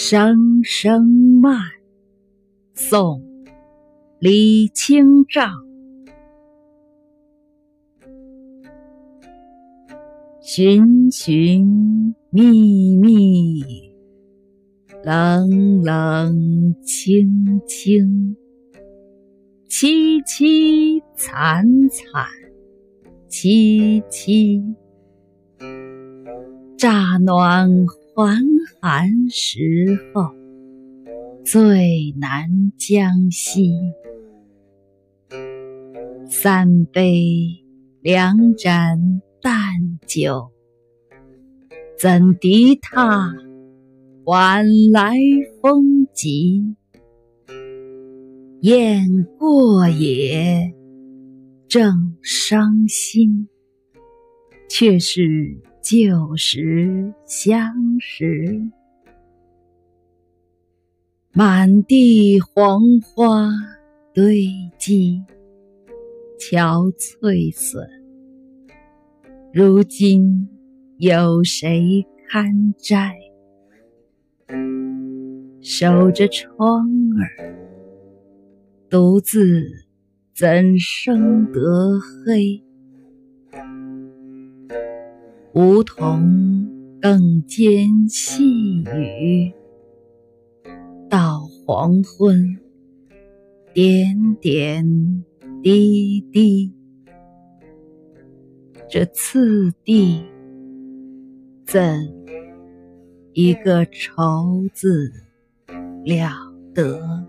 声声慢，宋·李清照。寻寻觅觅，冷冷清清，凄凄惨惨戚戚。乍暖还寒时候，最难将息。三杯两盏淡酒，怎敌他晚来风急？雁过也，正伤心，却是。旧时相识，满地黄花堆积，憔悴损。如今有谁堪摘？守着窗儿，独自怎生得黑？梧桐更兼细雨，到黄昏，点点滴滴。这次第，怎一个愁字了得！